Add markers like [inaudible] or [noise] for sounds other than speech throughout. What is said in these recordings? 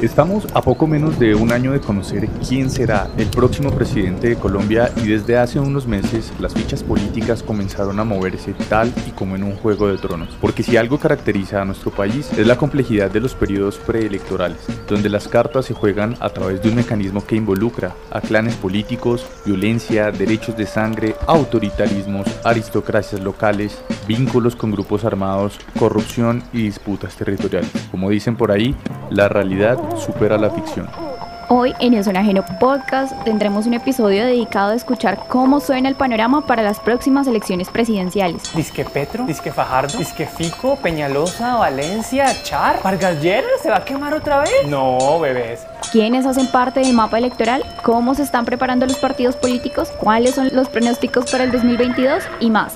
Estamos a poco menos de un año de conocer quién será el próximo presidente de Colombia y desde hace unos meses las fichas políticas comenzaron a moverse tal y como en un juego de tronos. Porque si algo caracteriza a nuestro país es la complejidad de los periodos preelectorales, donde las cartas se juegan a través de un mecanismo que involucra a clanes políticos, violencia, derechos de sangre, autoritarismos, aristocracias locales, vínculos con grupos armados, corrupción y disputas territoriales. Como dicen por ahí, la realidad supera la ficción. Hoy en el Sonajeno Podcast tendremos un episodio dedicado a escuchar cómo suena el panorama para las próximas elecciones presidenciales. Disque Petro, Disque Fajardo, Disque Fico, Peñalosa, Valencia, Char, Vargas ¿se va a quemar otra vez? No, bebés. ¿Quiénes hacen parte del mapa electoral? ¿Cómo se están preparando los partidos políticos? ¿Cuáles son los pronósticos para el 2022? Y más.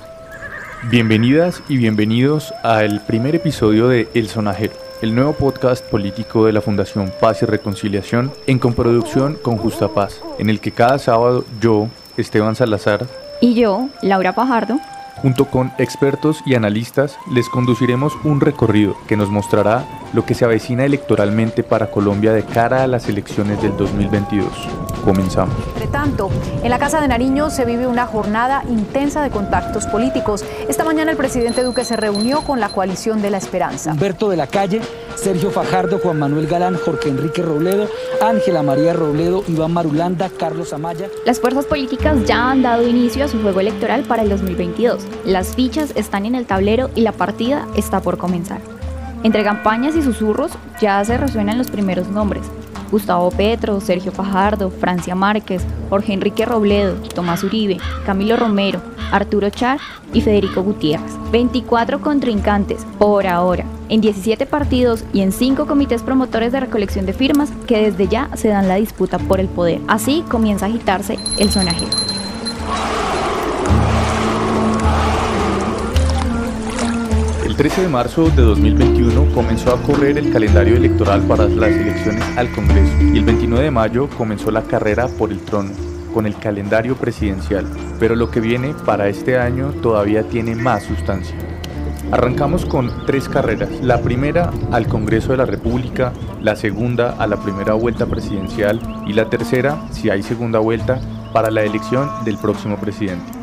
Bienvenidas y bienvenidos al primer episodio de El Sonajero el nuevo podcast político de la Fundación Paz y Reconciliación en coproducción con Justa Paz, en el que cada sábado yo, Esteban Salazar, y yo, Laura Pajardo, junto con expertos y analistas, les conduciremos un recorrido que nos mostrará lo que se avecina electoralmente para Colombia de cara a las elecciones del 2022. Comenzamos. Entre tanto, en la Casa de Nariño se vive una jornada intensa de contactos políticos. Esta mañana el presidente Duque se reunió con la coalición de la esperanza. Humberto de la Calle, Sergio Fajardo, Juan Manuel Galán, Jorge Enrique Robledo, Ángela María Robledo, Iván Marulanda, Carlos Amaya. Las fuerzas políticas ya han dado inicio a su juego electoral para el 2022. Las fichas están en el tablero y la partida está por comenzar. Entre campañas y susurros ya se resuenan los primeros nombres. Gustavo Petro, Sergio Fajardo, Francia Márquez, Jorge Enrique Robledo, Tomás Uribe, Camilo Romero, Arturo Char y Federico Gutiérrez. 24 contrincantes por ahora, en 17 partidos y en 5 comités promotores de recolección de firmas que desde ya se dan la disputa por el poder. Así comienza a agitarse el sonajero. El 13 de marzo de 2021 comenzó a correr el calendario electoral para las elecciones al Congreso y el 29 de mayo comenzó la carrera por el trono con el calendario presidencial, pero lo que viene para este año todavía tiene más sustancia. Arrancamos con tres carreras, la primera al Congreso de la República, la segunda a la primera vuelta presidencial. Y la tercera, si hay segunda vuelta, para la elección del próximo presidente.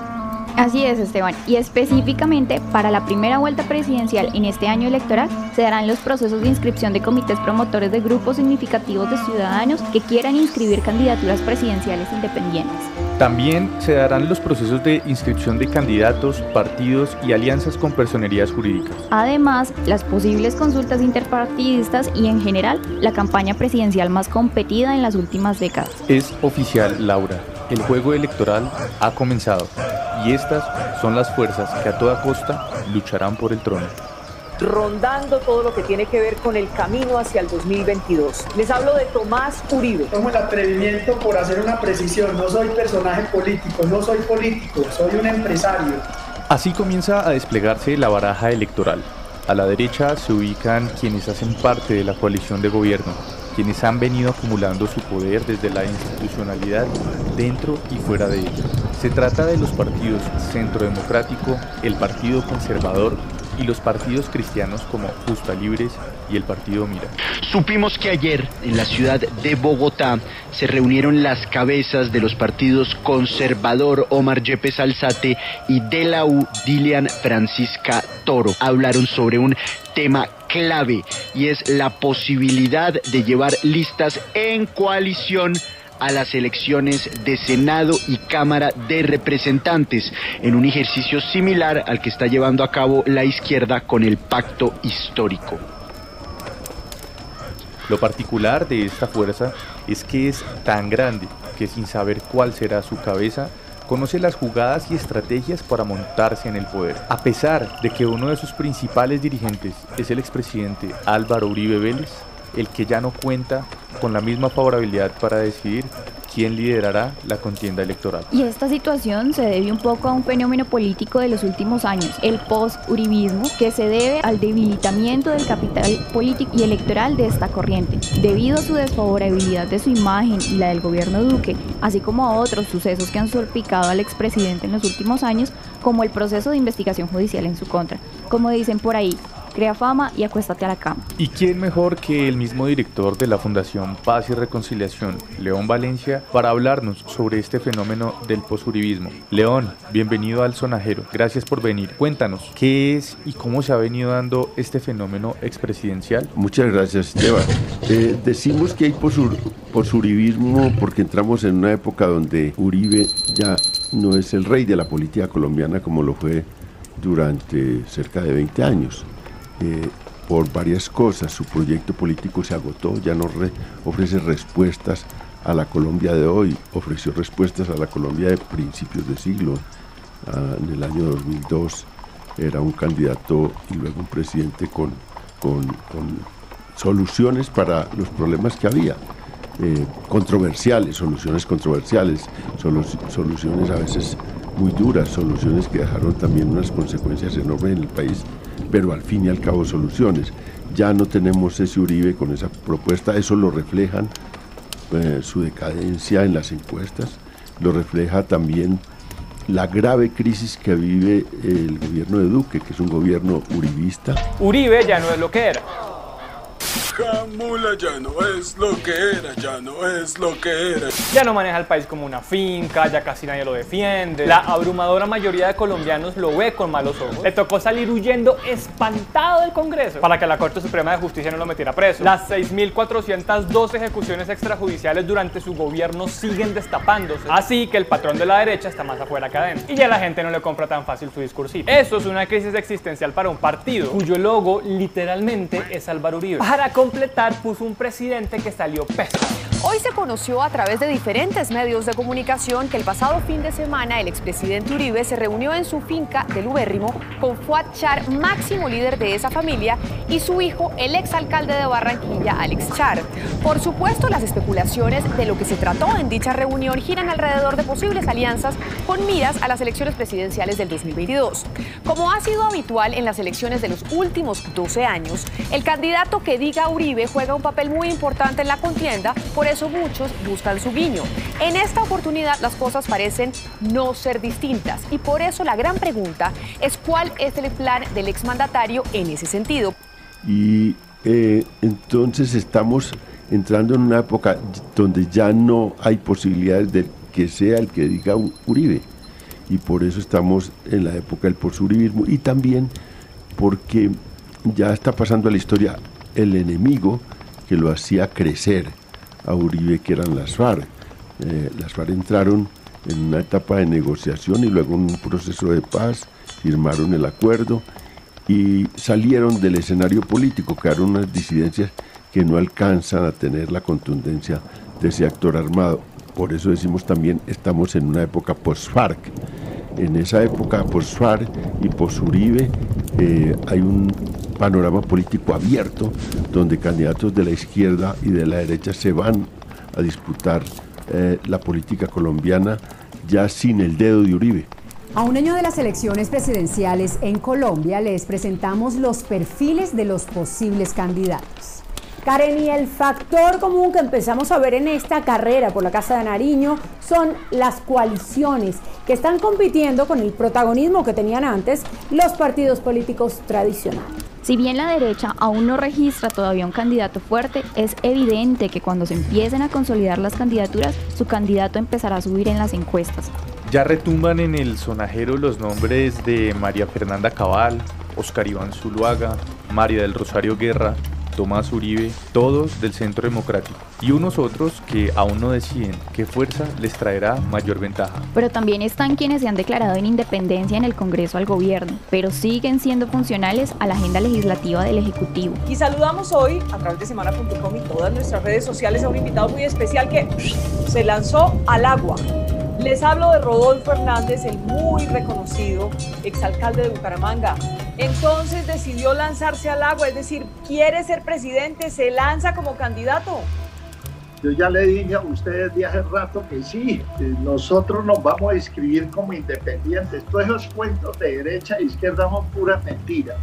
Así es, Esteban. Y específicamente para la primera vuelta presidencial en este año electoral se darán los procesos de inscripción de comités promotores de grupos significativos de ciudadanos que quieran inscribir candidaturas presidenciales independientes. También se darán los procesos de inscripción de candidatos, partidos y alianzas con personerías jurídicas. Además, las posibles consultas interpartidistas y en general la campaña presidencial más competida en las últimas décadas. Es oficial, Laura. El juego electoral ha comenzado y estas son las fuerzas que a toda costa lucharán por el trono. Rondando todo lo que tiene que ver con el camino hacia el 2022. Les hablo de Tomás Uribe. Tomo el atrevimiento por hacer una precisión. No soy personaje político, no soy político, soy un empresario. Así comienza a desplegarse la baraja electoral. A la derecha se ubican quienes hacen parte de la coalición de gobierno, quienes han venido acumulando su poder desde la institucionalidad dentro y fuera de ella. Se trata de los partidos Centro Democrático, el Partido Conservador y los partidos cristianos como Justa Libres y el Partido Mira. Supimos que ayer en la ciudad de Bogotá se reunieron las cabezas de los partidos Conservador Omar Yepes Alzate y de la U Dilian Francisca Toro. Hablaron sobre un tema clave y es la posibilidad de llevar listas en coalición a las elecciones de Senado y Cámara de Representantes, en un ejercicio similar al que está llevando a cabo la izquierda con el pacto histórico. Lo particular de esta fuerza es que es tan grande que sin saber cuál será su cabeza, conoce las jugadas y estrategias para montarse en el poder. A pesar de que uno de sus principales dirigentes es el expresidente Álvaro Uribe Vélez, el que ya no cuenta con la misma favorabilidad para decidir quién liderará la contienda electoral. Y esta situación se debe un poco a un fenómeno político de los últimos años, el post-uribismo, que se debe al debilitamiento del capital político y electoral de esta corriente, debido a su desfavorabilidad de su imagen y la del gobierno Duque, así como a otros sucesos que han salpicado al expresidente en los últimos años, como el proceso de investigación judicial en su contra. Como dicen por ahí, crea fama y acuéstate a la cama. ¿Y quién mejor que el mismo director de la Fundación Paz y Reconciliación, León Valencia, para hablarnos sobre este fenómeno del posuribismo? León, bienvenido al Sonajero. Gracias por venir. Cuéntanos, ¿qué es y cómo se ha venido dando este fenómeno expresidencial? Muchas gracias, Esteban. [laughs] Eh, decimos que hay posuribismo porque entramos en una época donde Uribe ya no es el rey de la política colombiana como lo fue durante cerca de 20 años. Eh, por varias cosas, su proyecto político se agotó, ya no ofrece respuestas a la Colombia de hoy, ofreció respuestas a la Colombia de principios de siglo. Ah, en el año 2002 era un candidato y luego un presidente con, con, soluciones para los problemas que había. Eh, controversiales, soluciones controversiales, soluciones a veces muy duras, soluciones que dejaron también unas consecuencias enormes en el país, pero al fin y al cabo soluciones. Ya no tenemos ese Uribe con esa propuesta, eso lo reflejan eh, su decadencia en las encuestas, lo refleja también la grave crisis que vive el gobierno de Duque, que es un gobierno uribista. Uribe ya no es lo que era Jamula ya no es lo que era, ya no es lo que era. Ya no maneja el país como una finca, ya casi nadie lo defiende. La abrumadora mayoría de colombianos lo ve con malos ojos. Le tocó salir huyendo espantado del Congreso para que la Corte Suprema de Justicia no lo metiera preso. Las 6.402 ejecuciones extrajudiciales durante su gobierno siguen destapándose. Así que el patrón de la derecha está más afuera que adentro. Y ya la gente no le compra tan fácil su discursito. Eso es una crisis existencial para un partido cuyo logo literalmente es Álvaro Uribe. Para completar puso un presidente que salió pésimo. Hoy se conoció a través de diferentes medios de comunicación que el pasado fin de semana el expresidente Uribe se reunió en su finca del Ubérrimo con Fuad Char, máximo líder de esa familia, y su hijo, el exalcalde de Barranquilla, Alex Char. Por supuesto, las especulaciones de lo que se trató en dicha reunión giran alrededor de posibles alianzas con miras a las elecciones presidenciales del 2022. Como ha sido habitual en las elecciones de los últimos 12 años, el candidato que diga Uribe juega un papel muy importante en la contienda, por eso muchos buscan su guiño. En esta oportunidad las cosas parecen no ser distintas y por eso la gran pregunta es cuál es el plan del exmandatario en ese sentido. Y eh, entonces estamos entrando en una época donde ya no hay posibilidades de que sea el que diga Uribe. Y por eso estamos en la época del posuribismo y también porque ya está pasando a la historia el enemigo que lo hacía crecer a Uribe, que eran las FARC. Eh, las FARC entraron en una etapa de negociación y luego en un proceso de paz, firmaron el acuerdo y salieron del escenario político, quedaron unas disidencias que no alcanzan a tener la contundencia de ese actor armado. Por eso decimos también, estamos en una época post-FARC. En esa época post-FARC y post-Uribe eh, hay un panorama político abierto donde candidatos de la izquierda y de la derecha se van a disputar eh, la política colombiana ya sin el dedo de Uribe. A un año de las elecciones presidenciales en Colombia les presentamos los perfiles de los posibles candidatos. Karen, y el factor común que empezamos a ver en esta carrera por la Casa de Nariño son las coaliciones que están compitiendo con el protagonismo que tenían antes los partidos políticos tradicionales. Si bien la derecha aún no registra todavía un candidato fuerte, es evidente que cuando se empiecen a consolidar las candidaturas, su candidato empezará a subir en las encuestas. Ya retumban en el sonajero los nombres de María Fernanda Cabal, Oscar Iván Zuluaga, María del Rosario Guerra, Tomás Uribe, todos del Centro Democrático, y unos otros que aún no deciden qué fuerza les traerá mayor ventaja. Pero también están quienes se han declarado en independencia en el Congreso al gobierno, pero siguen siendo funcionales a la agenda legislativa del Ejecutivo. Y saludamos hoy a través de semana.com y todas nuestras redes sociales a un invitado muy especial que se lanzó al agua les hablo de Rodolfo Hernández, el muy reconocido exalcalde de Bucaramanga. Entonces decidió lanzarse al agua, es decir, quiere ser presidente, se lanza como candidato. Yo ya le dije a ustedes de hace rato que sí, nosotros nos vamos a inscribir como independientes. Todos esos cuentos de derecha e izquierda son puras mentiras.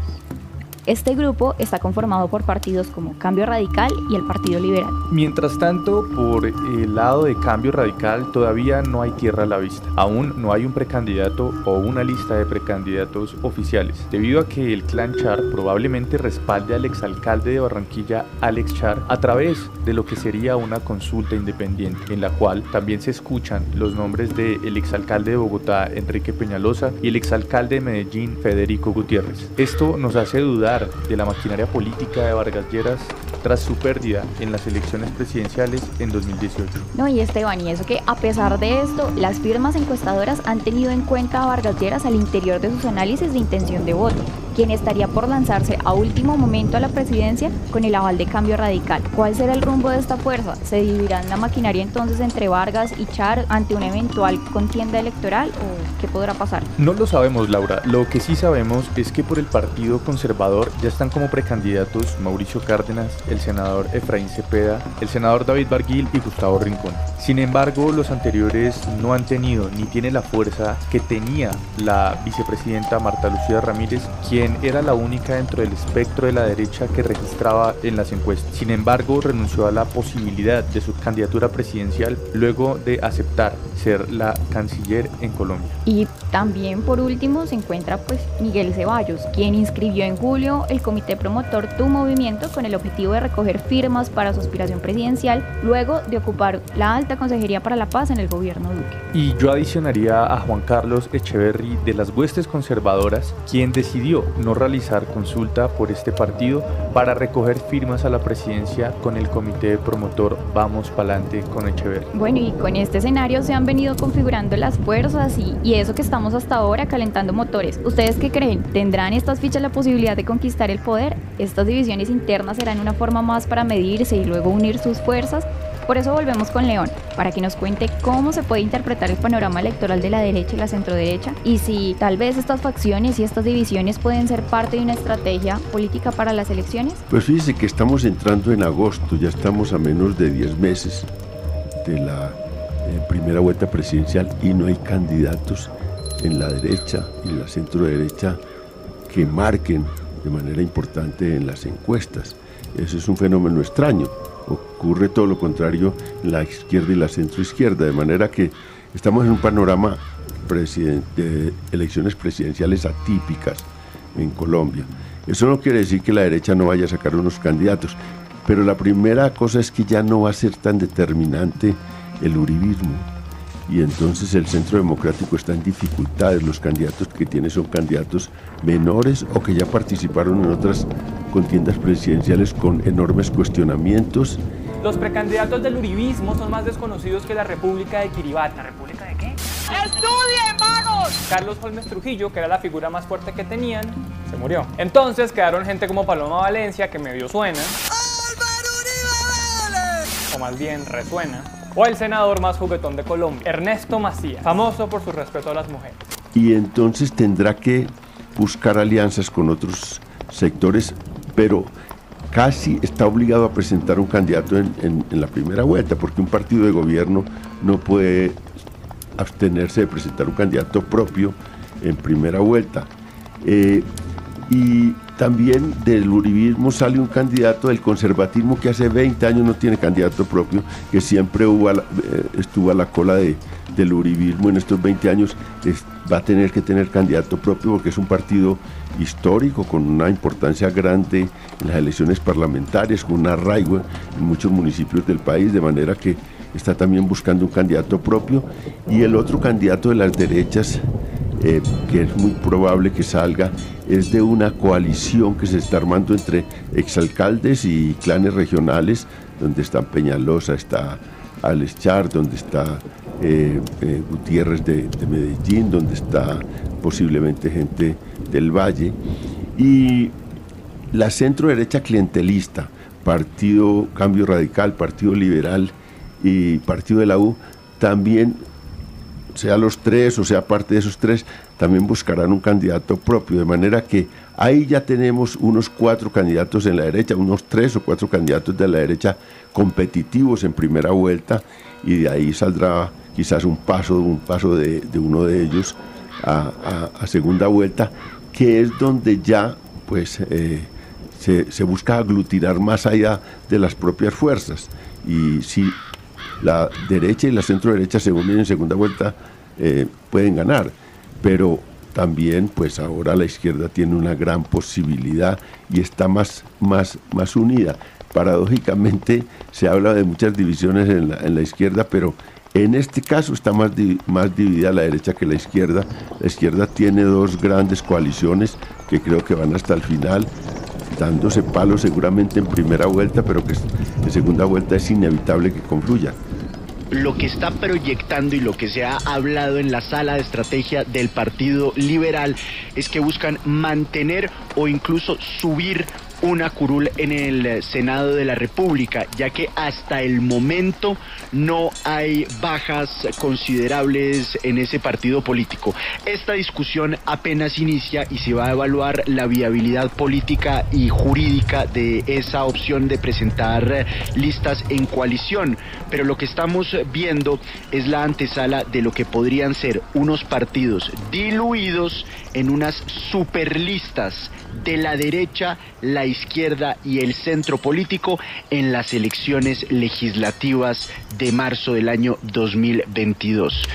Este grupo está conformado por partidos como Cambio Radical y el Partido Liberal. Mientras tanto, por el lado de Cambio Radical todavía no hay tierra a la vista. Aún no hay un precandidato o una lista de precandidatos oficiales, debido a que el clan Char probablemente respalde al exalcalde de Barranquilla, Alex Char, a través de lo que sería una consulta independiente, en la cual también se escuchan los nombres del exalcalde de Bogotá, Enrique Peñalosa, y el exalcalde de Medellín, Federico Gutiérrez. Esto nos hace dudar de la maquinaria política de Vargas Lleras tras su pérdida en las elecciones presidenciales en 2018. No, y Esteban, y eso que a pesar de esto, las firmas encuestadoras han tenido en cuenta a Vargas Lleras al interior de sus análisis de intención de voto quien estaría por lanzarse a último momento a la presidencia con el aval de cambio radical. ¿Cuál será el rumbo de esta fuerza? ¿Se dividirán la maquinaria entonces entre Vargas y Char ante una eventual contienda electoral o qué podrá pasar? No lo sabemos, Laura. Lo que sí sabemos es que por el Partido Conservador ya están como precandidatos Mauricio Cárdenas, el senador Efraín Cepeda, el senador David Barguil y Gustavo Rincón. Sin embargo, los anteriores no han tenido ni tiene la fuerza que tenía la vicepresidenta Marta Lucía Ramírez, quien era la única dentro del espectro de la derecha que registraba en las encuestas. Sin embargo, renunció a la posibilidad de su candidatura presidencial luego de aceptar ser la canciller en Colombia. Y también por último se encuentra pues Miguel Ceballos, quien inscribió en julio el comité promotor Tu Movimiento con el objetivo de recoger firmas para su aspiración presidencial luego de ocupar la alta consejería para la paz en el gobierno Duque. Y yo adicionaría a Juan Carlos Echeverry de las huestes conservadoras, quien decidió no realizar consulta por este partido para recoger firmas a la presidencia con el comité promotor Vamos Palante con Echeverry. Bueno, y con este escenario se han venido configurando las fuerzas y eso que estamos hasta ahora calentando motores. ¿Ustedes qué creen? ¿Tendrán estas fichas la posibilidad de conquistar el poder? ¿Estas divisiones internas serán una forma más para medirse y luego unir sus fuerzas? Por eso volvemos con León, para que nos cuente cómo se puede interpretar el panorama electoral de la derecha y la centroderecha y si tal vez estas facciones y estas divisiones pueden ser parte de una estrategia política para las elecciones. Pues fíjese que estamos entrando en agosto, ya estamos a menos de 10 meses de la eh, primera vuelta presidencial y no hay candidatos en la derecha y en la centroderecha que marquen de manera importante en las encuestas. Eso es un fenómeno extraño ocurre todo lo contrario en la izquierda y la centroizquierda, de manera que estamos en un panorama de elecciones presidenciales atípicas en Colombia. Eso no quiere decir que la derecha no vaya a sacar unos candidatos, pero la primera cosa es que ya no va a ser tan determinante el uribismo y entonces el centro democrático está en dificultades. Los candidatos que tiene son candidatos menores o que ya participaron en otras contiendas presidenciales con enormes cuestionamientos. Los precandidatos del uribismo son más desconocidos que la República de Kiribati. ¿La República de qué? ¡Estudien, vagos! Carlos Holmes Trujillo, que era la figura más fuerte que tenían, se murió. Entonces quedaron gente como Paloma Valencia, que medio suena. O más bien resuena o el senador más juguetón de Colombia, Ernesto Macías, famoso por su respeto a las mujeres. Y entonces tendrá que buscar alianzas con otros sectores, pero casi está obligado a presentar un candidato en, la primera vuelta, porque un partido de gobierno no puede abstenerse de presentar un candidato propio en primera vuelta. Eh, y también del uribismo sale un candidato del conservatismo que hace 20 años no tiene candidato propio, que siempre hubo eh, estuvo a la cola de, del uribismo en estos 20 años, va a tener que tener candidato propio porque es un partido histórico con una importancia grande en las elecciones parlamentarias, con un arraigo en muchos municipios del país, de manera que está también buscando un candidato propio. Y el otro candidato de las derechas eh, que es muy probable que salga, es de una coalición que se está armando entre exalcaldes y clanes regionales, donde está Peñalosa, está Alex Char, donde está eh, eh, Gutiérrez de, de, Medellín, donde está posiblemente gente del Valle, y la centro derecha clientelista, Partido Cambio Radical, Partido Liberal y Partido de la U, también sea los tres o sea parte de esos tres, también buscarán un candidato propio, de manera que ahí ya tenemos unos cuatro candidatos en la derecha, unos tres o cuatro candidatos de la derecha competitivos en primera vuelta y de ahí saldrá quizás un paso, un paso de, uno de ellos a, segunda vuelta, que es donde ya pues eh, se, se busca aglutinar más allá de las propias fuerzas. Y si la derecha y la centro derecha se unen en segunda vuelta, eh, pueden ganar. Pero también, pues ahora la izquierda tiene una gran posibilidad y está más, más, más unida. Paradójicamente se habla de muchas divisiones en la, en la izquierda, pero en este caso está más, más dividida la derecha que la izquierda. La izquierda tiene dos grandes coaliciones que creo que van hasta el final, dándose palos seguramente en primera vuelta, pero que en segunda vuelta es inevitable que confluyan lo que está proyectando y lo que se ha hablado en la sala de estrategia del Partido Liberal es que buscan mantener o incluso subir una curul en el Senado de la República, ya que hasta el momento no hay bajas considerables en ese partido político. Esta discusión apenas inicia y se va a evaluar la viabilidad política y jurídica de esa opción de presentar listas en coalición, pero lo que estamos viendo es la antesala de lo que podrían ser unos partidos diluidos en unas superlistas de la derecha, la izquierda y el centro político en las elecciones legislativas de marzo del año 2022.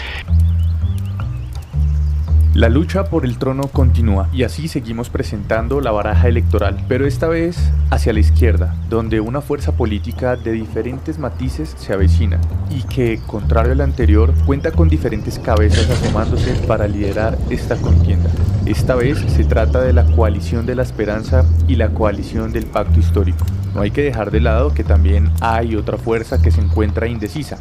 La lucha por el trono continúa y así seguimos presentando la baraja electoral, pero esta vez hacia la izquierda, donde una fuerza política de diferentes matices se avecina y que, contrario al anterior, cuenta con diferentes cabezas asomándose para liderar esta contienda. Esta vez se trata de la coalición de la esperanza y la coalición del pacto histórico. No hay que dejar de lado que también hay otra fuerza que se encuentra indecisa,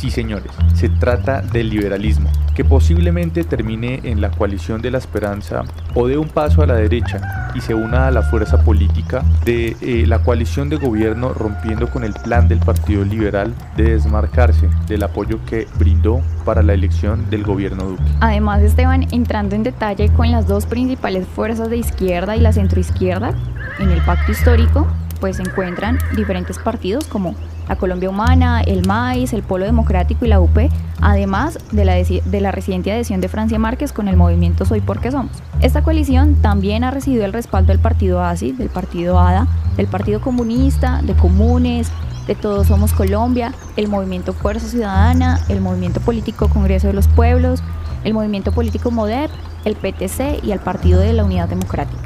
Sí, señores, se trata del liberalismo, que posiblemente termine en la coalición de la esperanza o dé un paso a la derecha y se una a la fuerza política de eh, la coalición de gobierno rompiendo con el plan del Partido Liberal de desmarcarse del apoyo que brindó para la elección del gobierno Duque. Además, Esteban, entrando en detalle con las dos principales fuerzas de izquierda y la centroizquierda, en el pacto histórico, pues se encuentran diferentes partidos como la Colombia Humana, el MAIS, el Polo Democrático y la UP, además de la, de la reciente adhesión de Francia Márquez con el movimiento Soy Porque Somos. Esta coalición también ha recibido el respaldo del partido ASI, del partido ADA, del Partido Comunista, de Comunes, de Todos Somos Colombia, el movimiento Fuerza Ciudadana, el movimiento político Congreso de los Pueblos, el movimiento político MODEP, el PTC y el Partido de la Unidad Democrática.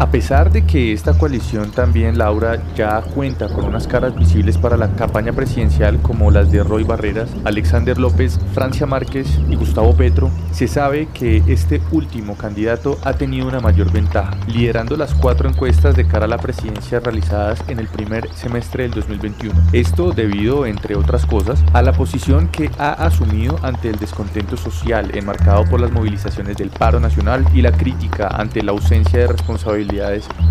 A pesar de que esta coalición también, Laura, ya cuenta con unas caras visibles para la campaña presidencial como las de Roy Barreras, Alexander López, Francia Márquez y Gustavo Petro, se sabe que este último candidato ha tenido una mayor ventaja, liderando las cuatro encuestas de cara a la presidencia realizadas en el primer semestre del 2021. Esto debido, entre otras cosas, a la posición que ha asumido ante el descontento social enmarcado por las movilizaciones del paro nacional y la crítica ante la ausencia de responsabilidad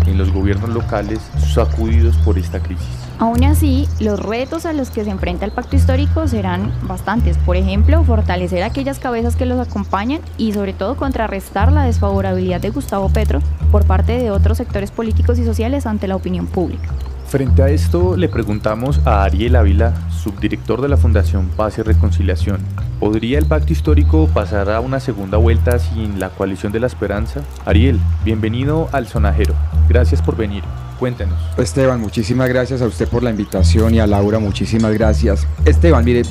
en los gobiernos locales sacudidos por esta crisis. Aún así, los retos a los que se enfrenta el pacto histórico serán bastantes. Por ejemplo, fortalecer aquellas cabezas que los acompañan y sobre todo contrarrestar la desfavorabilidad de Gustavo Petro por parte de otros sectores políticos y sociales ante la opinión pública. Frente a esto, le preguntamos a Ariel Ávila, subdirector de la Fundación Paz y Reconciliación, ¿podría el pacto histórico pasar a una segunda vuelta sin la coalición de la esperanza? Ariel, bienvenido al Sonajero. Gracias por venir. Cuéntenos. Esteban, muchísimas gracias a usted por la invitación y a Laura, muchísimas gracias. Esteban, mire,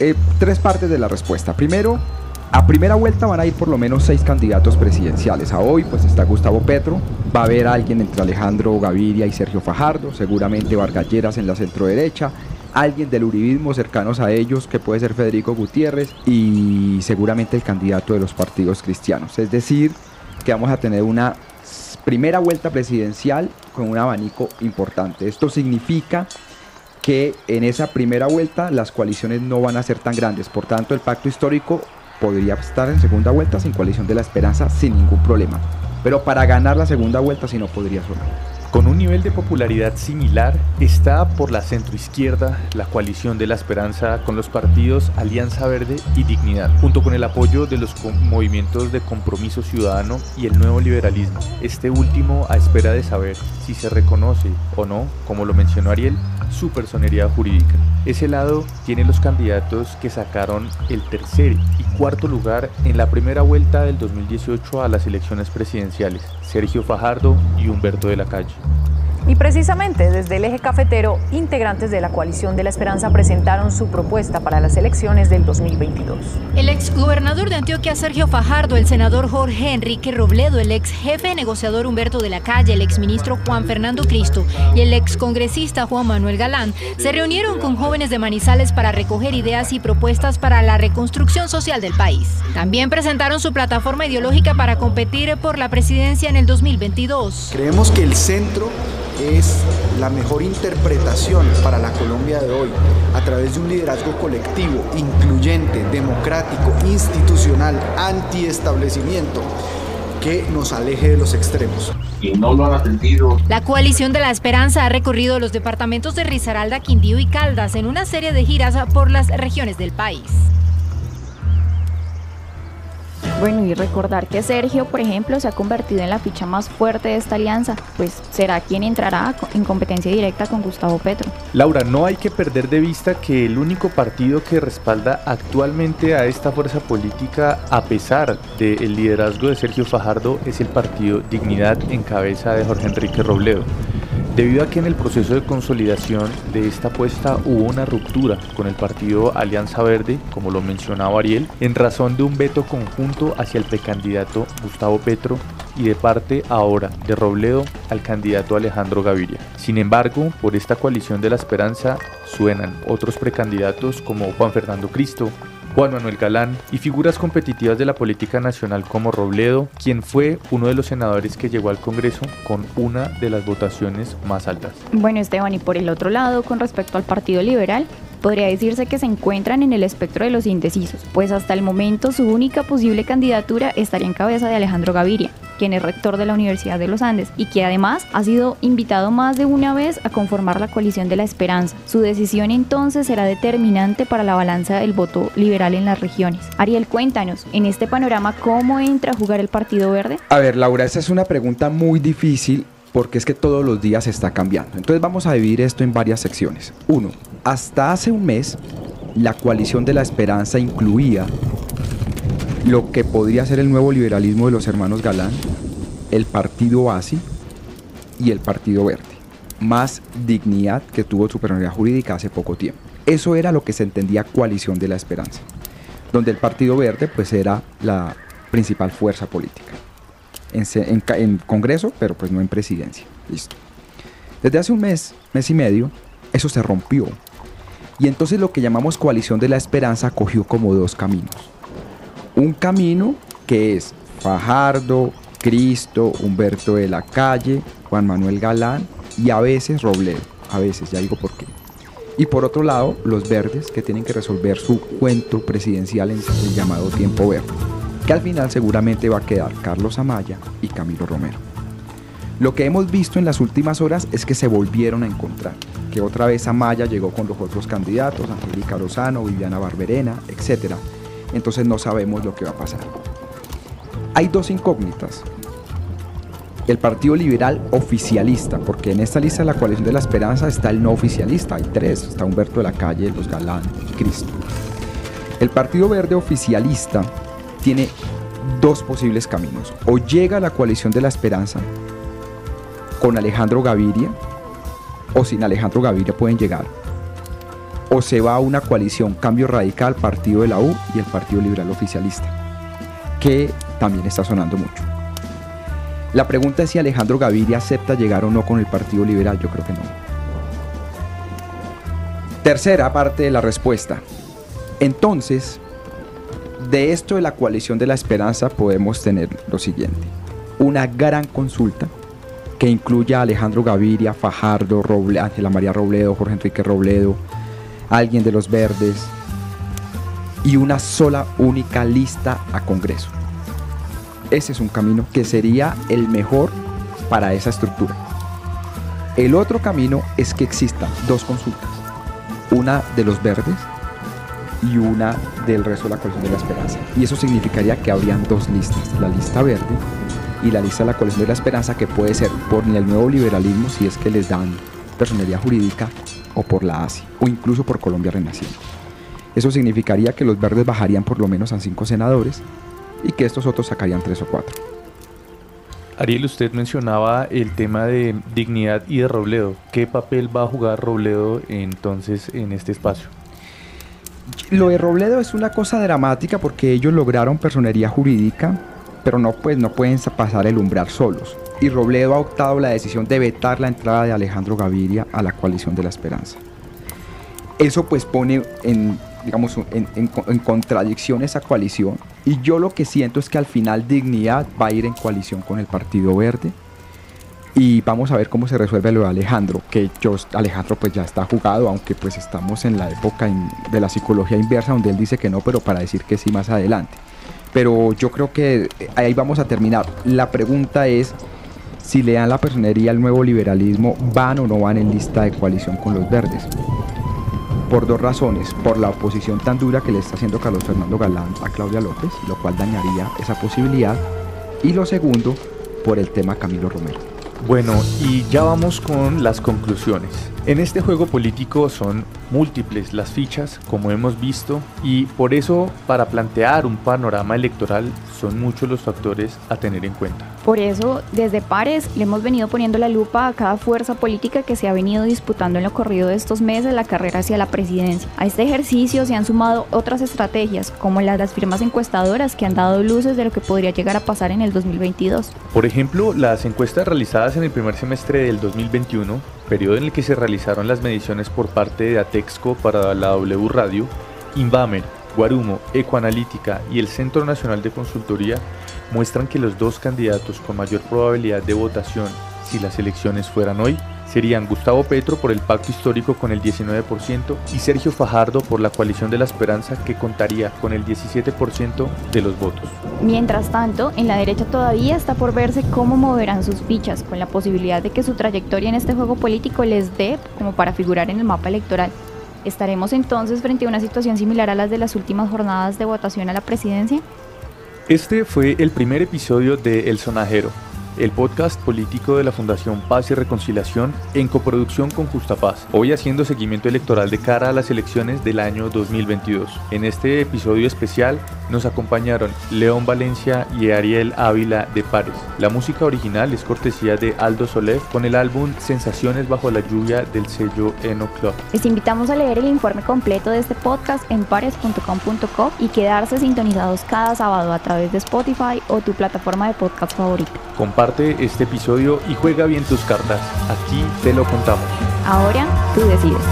eh, tres partes de la respuesta. Primero, a primera vuelta van a ir por lo menos seis candidatos presidenciales. A hoy pues está Gustavo Petro, va a haber alguien entre Alejandro Gaviria y Sergio Fajardo, seguramente Vargalleras en la centroderecha, alguien del uribismo cercanos a ellos que puede ser Federico Gutiérrez y seguramente el candidato de los partidos cristianos. Es decir, que vamos a tener una primera vuelta presidencial con un abanico importante. Esto significa que en esa primera vuelta las coaliciones no van a ser tan grandes. Por tanto, el pacto histórico podría estar en segunda vuelta sin coalición de la esperanza sin ningún problema. Pero para ganar la segunda vuelta si no podría sonar. Con un nivel de popularidad similar está por la centroizquierda la coalición de la esperanza con los partidos Alianza Verde y Dignidad, junto con el apoyo de los movimientos de compromiso ciudadano y el nuevo liberalismo. Este último a espera de saber si se reconoce o no, como lo mencionó Ariel, su personería jurídica. Ese lado tiene los candidatos que sacaron el tercer y cuarto lugar en la primera vuelta del 2018 a las elecciones presidenciales, Sergio Fajardo y Humberto de la Calle. Y precisamente desde el eje cafetero, integrantes de la coalición de la esperanza presentaron su propuesta para las elecciones del 2022. El exgobernador de Antioquia, Sergio Fajardo, el senador Jorge Enrique Robledo, el ex jefe negociador Humberto de la Calle, el exministro Juan Fernando Cristo y el excongresista Juan Manuel Galán se reunieron con jóvenes de Manizales para recoger ideas y propuestas para la reconstrucción social del país. También presentaron su plataforma ideológica para competir por la presidencia en el 2022. Creemos que el centro es la mejor interpretación para la Colombia de hoy, a través de un liderazgo colectivo, incluyente, democrático, institucional, antiestablecimiento, que nos aleje de los extremos. Y no lo han atendido. La coalición de la esperanza ha recorrido los departamentos de Risaralda, Quindío y Caldas en una serie de giras por las regiones del país. Bueno, y recordar que Sergio, por ejemplo, se ha convertido en la ficha más fuerte de esta alianza, pues será quien entrará en competencia directa con Gustavo Petro. Laura, no hay que perder de vista que el único partido que respalda actualmente a esta fuerza política, a pesar del liderazgo de Sergio Fajardo, es el partido Dignidad en cabeza de Jorge Enrique Robledo debido a que en el proceso de consolidación de esta apuesta hubo una ruptura con el partido Alianza Verde, como lo mencionaba Ariel, en razón de un veto conjunto hacia el precandidato Gustavo Petro y de parte ahora de Robledo al candidato Alejandro Gaviria. Sin embargo, por esta coalición de la esperanza suenan otros precandidatos como Juan Fernando Cristo, Juan Manuel Galán y figuras competitivas de la política nacional como Robledo, quien fue uno de los senadores que llegó al Congreso con una de las votaciones más altas. Bueno, Esteban, y por el otro lado, con respecto al Partido Liberal, podría decirse que se encuentran en el espectro de los indecisos, pues hasta el momento su única posible candidatura estaría en cabeza de Alejandro Gaviria, quien es rector de la Universidad de los Andes y que además ha sido invitado más de una vez a conformar la coalición de la esperanza. Su decisión entonces será determinante para la balanza del voto liberal en las regiones. Ariel, cuéntanos, en este panorama, ¿cómo entra a jugar el Partido Verde? A ver, Laura, esa es una pregunta muy difícil porque es que todos los días está cambiando. Entonces vamos a dividir esto en varias secciones. Uno, hasta hace un mes, la coalición de la esperanza incluía lo que podría ser el nuevo liberalismo de los hermanos Galán, el partido ASI y el partido Verde, más dignidad que tuvo superioridad jurídica hace poco tiempo. Eso era lo que se entendía coalición de la esperanza, donde el partido Verde pues era la principal fuerza política en, Congreso, pero pues no en presidencia. Listo. Desde hace un mes, mes y medio, eso se rompió. Y entonces lo que llamamos coalición de la esperanza cogió como dos caminos. Un camino que es Fajardo, Cristo, Humberto de la Calle, Juan Manuel Galán y a veces Robledo. A veces, ya digo por qué. Y por otro lado, los verdes que tienen que resolver su cuento presidencial en el llamado tiempo verde que al final seguramente va a quedar Carlos Amaya y Camilo Romero. Lo que hemos visto en las últimas horas es que se volvieron a encontrar, que otra vez Amaya llegó con los otros candidatos, Angélica Lozano, Viviana Barberena, etc. Entonces no sabemos lo que va a pasar. Hay dos incógnitas. El Partido Liberal oficialista, porque en esta lista de la coalición de la esperanza está el no oficialista, hay tres, está Humberto de la Calle, Los Galán y Cristo. El Partido Verde oficialista tiene dos posibles caminos. O llega a la coalición de la esperanza con Alejandro Gaviria, o sin Alejandro Gaviria pueden llegar. O se va a una coalición Cambio Radical, Partido de la U y el Partido Liberal Oficialista, que también está sonando mucho. La pregunta es si Alejandro Gaviria acepta llegar o no con el Partido Liberal, yo creo que no. Tercera parte de la respuesta. Entonces, de esto de la coalición de la esperanza podemos tener lo siguiente. Una gran consulta que incluya a Alejandro Gaviria, Fajardo, Roble, Ángela María Robledo, Jorge Enrique Robledo, alguien de los verdes y una sola única lista a Congreso. Ese es un camino que sería el mejor para esa estructura. El otro camino es que existan dos consultas. Una de los verdes y una del resto de la coalición de la esperanza. Y eso significaría que habrían dos listas, la lista verde y la lista de la coalición de la esperanza, que puede ser por el nuevo liberalismo, si es que les dan personalidad jurídica, o por la ASI, o incluso por Colombia Renaciendo. Eso significaría que los verdes bajarían por lo menos a cinco senadores y que estos otros sacarían tres o cuatro. Ariel, usted mencionaba el tema de dignidad y de Robledo. ¿Qué papel va a jugar Robledo entonces en este espacio? Lo de Robledo es una cosa dramática porque ellos lograron personería jurídica, pero no, pues, no pueden pasar el umbral solos. Y Robledo ha optado la decisión de vetar la entrada de Alejandro Gaviria a la coalición de la esperanza. Eso pues pone en, digamos, en, en contradicción esa coalición. Y yo lo que siento es que al final Dignidad va a ir en coalición con el Partido Verde y vamos a ver cómo se resuelve lo de Alejandro, que yo, Alejandro pues ya está jugado, aunque pues estamos en la época de la psicología inversa donde él dice que no, pero para decir que sí más adelante. Pero yo creo que ahí vamos a terminar. La pregunta es si le dan la personería al nuevo liberalismo, van o no van en lista de coalición con los verdes. Por dos razones, por la oposición tan dura que le está haciendo Carlos Fernando Galán a Claudia López, lo cual dañaría esa posibilidad. Y lo segundo, por el tema Camilo Romero. Bueno, y ya vamos con las conclusiones. En este juego político son múltiples las fichas, como hemos visto, y por eso para plantear un panorama electoral son muchos los factores a tener en cuenta. Por eso, desde Pares le hemos venido poniendo la lupa a cada fuerza política que se ha venido disputando en lo corrido de estos meses la carrera hacia la presidencia. A este ejercicio se han sumado otras estrategias, como las de las firmas encuestadoras que han dado luces de lo que podría llegar a pasar en el 2022. Por ejemplo, las encuestas realizadas en el primer semestre del 2021, periodo en el que se realizaron las mediciones por parte de Atexco para la W Radio, Invamer, Guarumo, Ecoanalítica y el Centro Nacional de Consultoría muestran que los dos candidatos con mayor probabilidad de votación si las elecciones fueran hoy serían Gustavo Petro por el pacto histórico con el 19% y Sergio Fajardo por la coalición de la esperanza que contaría con el 17% de los votos. Mientras tanto, en la derecha todavía está por verse cómo moverán sus fichas, con la posibilidad de que su trayectoria en este juego político les dé como para figurar en el mapa electoral. ¿Estaremos entonces frente a una situación similar a las de las últimas jornadas de votación a la presidencia? Este fue el primer episodio de El Sonajero, el podcast político de la Fundación Paz y Reconciliación en coproducción con Justa Paz, hoy haciendo seguimiento electoral de cara a las elecciones del año 2022. En este episodio especial nos acompañaron León Valencia y Ariel Ávila de Pares. La música original es cortesía de Aldo Soler con el álbum Sensaciones bajo la lluvia del sello Eno Club. Les invitamos a leer el informe completo de este podcast en pares.com.co y quedarse sintonizados cada sábado a través de Spotify o tu plataforma de podcast favorita este episodio y juega bien tus cartas. Aquí te lo contamos. Ahora tú decides.